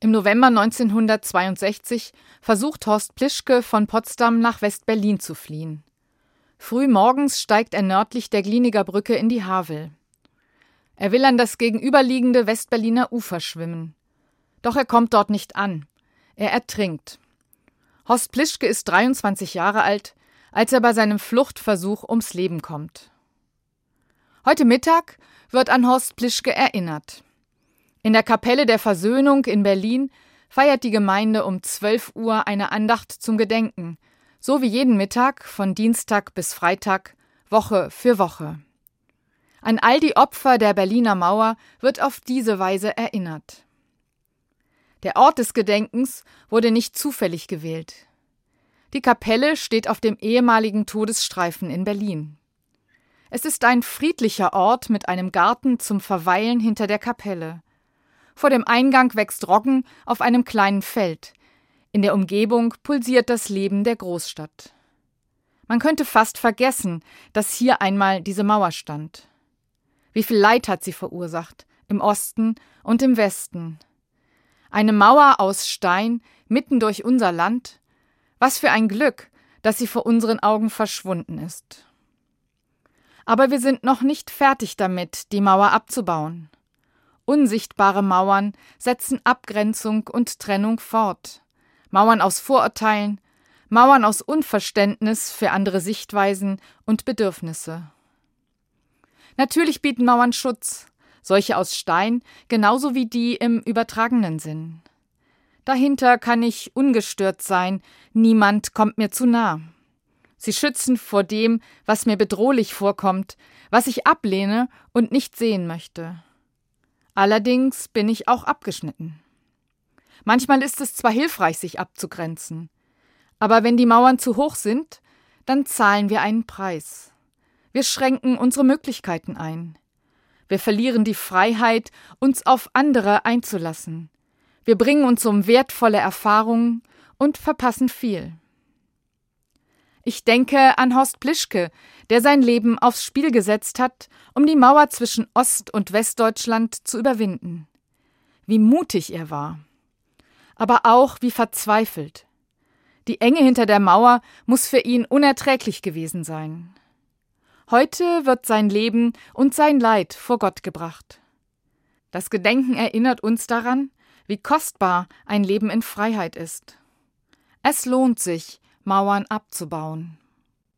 Im November 1962 versucht Horst Plischke von Potsdam nach West-Berlin zu fliehen. Früh morgens steigt er nördlich der Gliniger Brücke in die Havel. Er will an das gegenüberliegende Westberliner Ufer schwimmen. Doch er kommt dort nicht an. Er ertrinkt. Horst Plischke ist 23 Jahre alt, als er bei seinem Fluchtversuch ums Leben kommt. Heute Mittag wird an Horst Plischke erinnert. In der Kapelle der Versöhnung in Berlin feiert die Gemeinde um 12 Uhr eine Andacht zum Gedenken, so wie jeden Mittag von Dienstag bis Freitag, Woche für Woche. An all die Opfer der Berliner Mauer wird auf diese Weise erinnert. Der Ort des Gedenkens wurde nicht zufällig gewählt. Die Kapelle steht auf dem ehemaligen Todesstreifen in Berlin. Es ist ein friedlicher Ort mit einem Garten zum Verweilen hinter der Kapelle. Vor dem Eingang wächst Roggen auf einem kleinen Feld. In der Umgebung pulsiert das Leben der Großstadt. Man könnte fast vergessen, dass hier einmal diese Mauer stand. Wie viel Leid hat sie verursacht, im Osten und im Westen. Eine Mauer aus Stein mitten durch unser Land. Was für ein Glück, dass sie vor unseren Augen verschwunden ist. Aber wir sind noch nicht fertig damit, die Mauer abzubauen. Unsichtbare Mauern setzen Abgrenzung und Trennung fort. Mauern aus Vorurteilen, Mauern aus Unverständnis für andere Sichtweisen und Bedürfnisse. Natürlich bieten Mauern Schutz, solche aus Stein genauso wie die im übertragenen Sinn. Dahinter kann ich ungestört sein, niemand kommt mir zu nah. Sie schützen vor dem, was mir bedrohlich vorkommt, was ich ablehne und nicht sehen möchte. Allerdings bin ich auch abgeschnitten. Manchmal ist es zwar hilfreich, sich abzugrenzen, aber wenn die Mauern zu hoch sind, dann zahlen wir einen Preis. Wir schränken unsere Möglichkeiten ein. Wir verlieren die Freiheit, uns auf andere einzulassen. Wir bringen uns um wertvolle Erfahrungen und verpassen viel. Ich denke an Horst Plischke, der sein Leben aufs Spiel gesetzt hat, um die Mauer zwischen Ost- und Westdeutschland zu überwinden. Wie mutig er war. Aber auch wie verzweifelt. Die Enge hinter der Mauer muss für ihn unerträglich gewesen sein. Heute wird sein Leben und sein Leid vor Gott gebracht. Das Gedenken erinnert uns daran, wie kostbar ein Leben in Freiheit ist. Es lohnt sich, Mauern abzubauen.